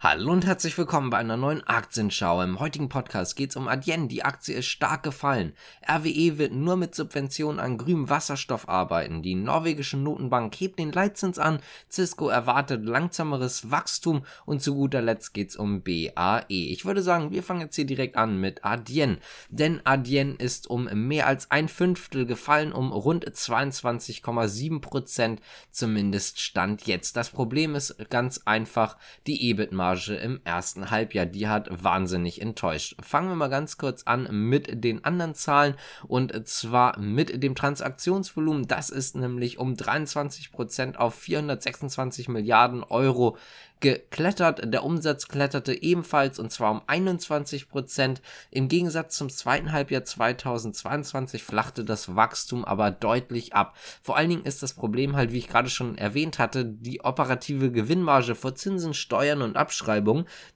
Hallo und herzlich willkommen bei einer neuen Aktienschau. Im heutigen Podcast geht es um Adyen. Die Aktie ist stark gefallen. RWE wird nur mit Subventionen an grünem Wasserstoff arbeiten. Die norwegische Notenbank hebt den Leitzins an. Cisco erwartet langsameres Wachstum. Und zu guter Letzt geht es um BAE. Ich würde sagen, wir fangen jetzt hier direkt an mit Adyen. Denn Adyen ist um mehr als ein Fünftel gefallen, um rund 22,7 Prozent zumindest stand jetzt. Das Problem ist ganz einfach die EBIT-Marge. Marge im ersten Halbjahr. Die hat wahnsinnig enttäuscht. Fangen wir mal ganz kurz an mit den anderen Zahlen und zwar mit dem Transaktionsvolumen. Das ist nämlich um 23% auf 426 Milliarden Euro geklettert. Der Umsatz kletterte ebenfalls und zwar um 21 Prozent. Im Gegensatz zum zweiten Halbjahr 2022 flachte das Wachstum aber deutlich ab. Vor allen Dingen ist das Problem halt, wie ich gerade schon erwähnt hatte, die operative Gewinnmarge vor Zinsen, Steuern und Abschreibungen.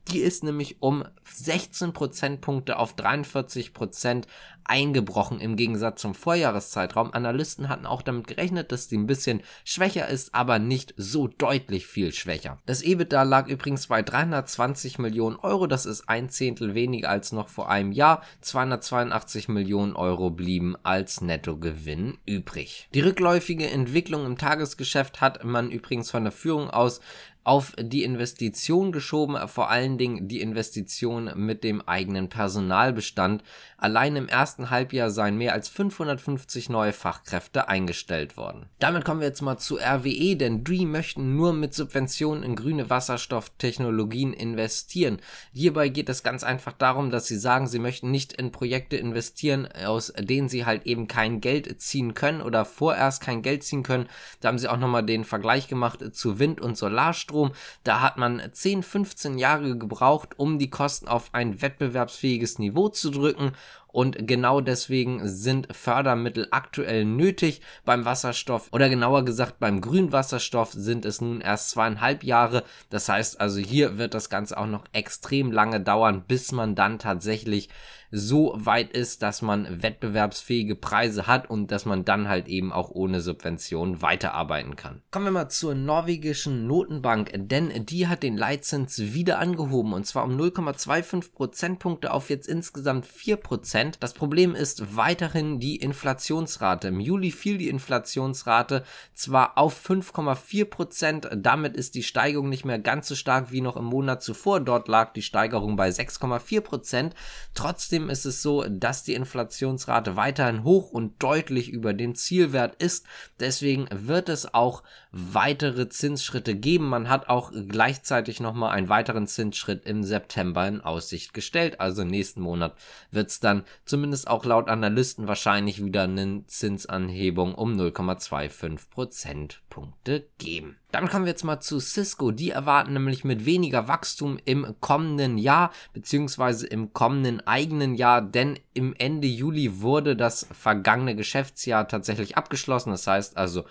Die ist nämlich um 16 Prozentpunkte auf 43 Prozent eingebrochen im Gegensatz zum Vorjahreszeitraum. Analysten hatten auch damit gerechnet, dass die ein bisschen schwächer ist, aber nicht so deutlich viel schwächer. Das EBITDA lag übrigens bei 320 Millionen Euro, das ist ein Zehntel weniger als noch vor einem Jahr. 282 Millionen Euro blieben als Nettogewinn übrig. Die rückläufige Entwicklung im Tagesgeschäft hat man übrigens von der Führung aus auf die Investition geschoben, vor allen Dingen die Investition mit dem eigenen Personalbestand. Allein im ersten Halbjahr seien mehr als 550 neue Fachkräfte eingestellt worden. Damit kommen wir jetzt mal zu RWE, denn Dream möchten nur mit Subventionen in grüne Wasserstofftechnologien investieren. Hierbei geht es ganz einfach darum, dass sie sagen, sie möchten nicht in Projekte investieren, aus denen sie halt eben kein Geld ziehen können oder vorerst kein Geld ziehen können. Da haben sie auch nochmal den Vergleich gemacht zu Wind- und Solarstrom. Ökostrom. Da hat man 10, 15 Jahre gebraucht, um die Kosten auf ein wettbewerbsfähiges Niveau zu drücken und genau deswegen sind Fördermittel aktuell nötig beim Wasserstoff oder genauer gesagt beim Grünwasserstoff sind es nun erst zweieinhalb Jahre. Das heißt also hier wird das Ganze auch noch extrem lange dauern, bis man dann tatsächlich so weit ist, dass man wettbewerbsfähige Preise hat und dass man dann halt eben auch ohne Subvention weiterarbeiten kann. Kommen wir mal zur norwegischen Notenbank, denn die hat den Leitzins wieder angehoben und zwar um 0,25 Prozentpunkte auf jetzt insgesamt 4 Prozent. Prozent. Das Problem ist weiterhin die Inflationsrate. Im Juli fiel die Inflationsrate zwar auf 5,4 Prozent, damit ist die Steigerung nicht mehr ganz so stark wie noch im Monat zuvor. Dort lag die Steigerung bei 6,4 Prozent. Trotzdem ist es so, dass die Inflationsrate weiterhin hoch und deutlich über dem Zielwert ist. Deswegen wird es auch weitere Zinsschritte geben. Man hat auch gleichzeitig nochmal einen weiteren Zinsschritt im September in Aussicht gestellt. Also nächsten Monat wird es dann zumindest auch laut Analysten wahrscheinlich wieder eine Zinsanhebung um 0,25 Prozentpunkte geben. Dann kommen wir jetzt mal zu Cisco. Die erwarten nämlich mit weniger Wachstum im kommenden Jahr, beziehungsweise im kommenden eigenen Jahr, denn im Ende Juli wurde das vergangene Geschäftsjahr tatsächlich abgeschlossen. Das heißt also,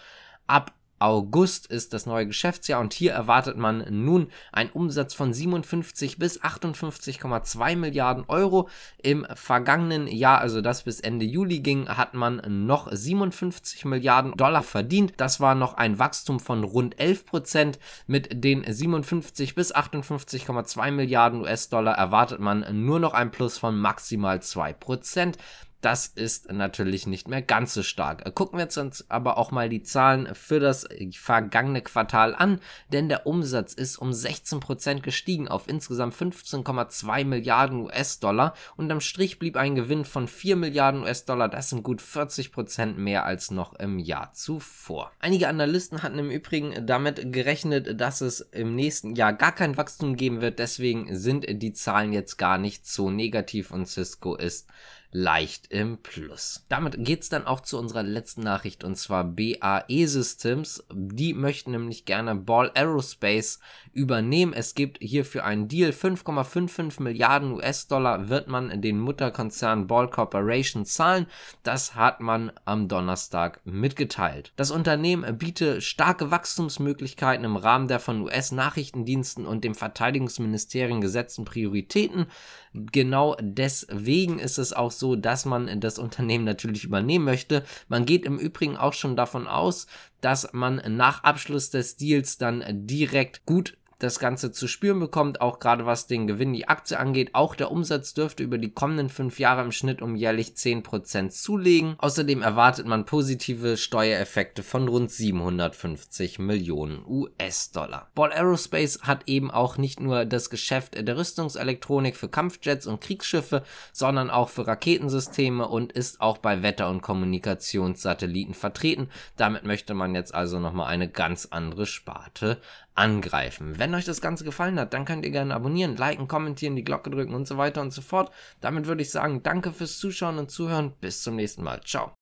ab August ist das neue Geschäftsjahr und hier erwartet man nun einen Umsatz von 57 bis 58,2 Milliarden Euro. Im vergangenen Jahr, also das bis Ende Juli ging, hat man noch 57 Milliarden Dollar verdient. Das war noch ein Wachstum von rund 11 Prozent. Mit den 57 bis 58,2 Milliarden US-Dollar erwartet man nur noch ein Plus von maximal 2 Prozent. Das ist natürlich nicht mehr ganz so stark. Gucken wir uns aber auch mal die Zahlen für das vergangene Quartal an, denn der Umsatz ist um 16% gestiegen auf insgesamt 15,2 Milliarden US-Dollar und am Strich blieb ein Gewinn von 4 Milliarden US-Dollar. Das sind gut 40% mehr als noch im Jahr zuvor. Einige Analysten hatten im Übrigen damit gerechnet, dass es im nächsten Jahr gar kein Wachstum geben wird. Deswegen sind die Zahlen jetzt gar nicht so negativ und Cisco ist leicht im Plus. Damit geht's dann auch zu unserer letzten Nachricht und zwar BAE Systems. Die möchten nämlich gerne Ball Aerospace übernehmen. Es gibt hierfür einen Deal. 5,55 Milliarden US-Dollar wird man den Mutterkonzern Ball Corporation zahlen. Das hat man am Donnerstag mitgeteilt. Das Unternehmen bietet starke Wachstumsmöglichkeiten im Rahmen der von US-Nachrichtendiensten und dem Verteidigungsministerium gesetzten Prioritäten. Genau deswegen ist es auch so, dass man das Unternehmen natürlich übernehmen möchte. Man geht im Übrigen auch schon davon aus, dass man nach Abschluss des Deals dann direkt gut das Ganze zu spüren bekommt, auch gerade was den Gewinn die Aktie angeht. Auch der Umsatz dürfte über die kommenden fünf Jahre im Schnitt um jährlich 10% zulegen. Außerdem erwartet man positive Steuereffekte von rund 750 Millionen US-Dollar. Ball Aerospace hat eben auch nicht nur das Geschäft der Rüstungselektronik für Kampfjets und Kriegsschiffe, sondern auch für Raketensysteme und ist auch bei Wetter- und Kommunikationssatelliten vertreten. Damit möchte man jetzt also nochmal eine ganz andere Sparte angreifen. Wenn euch das Ganze gefallen hat, dann könnt ihr gerne abonnieren, liken, kommentieren, die Glocke drücken und so weiter und so fort. Damit würde ich sagen, danke fürs Zuschauen und Zuhören. Bis zum nächsten Mal. Ciao.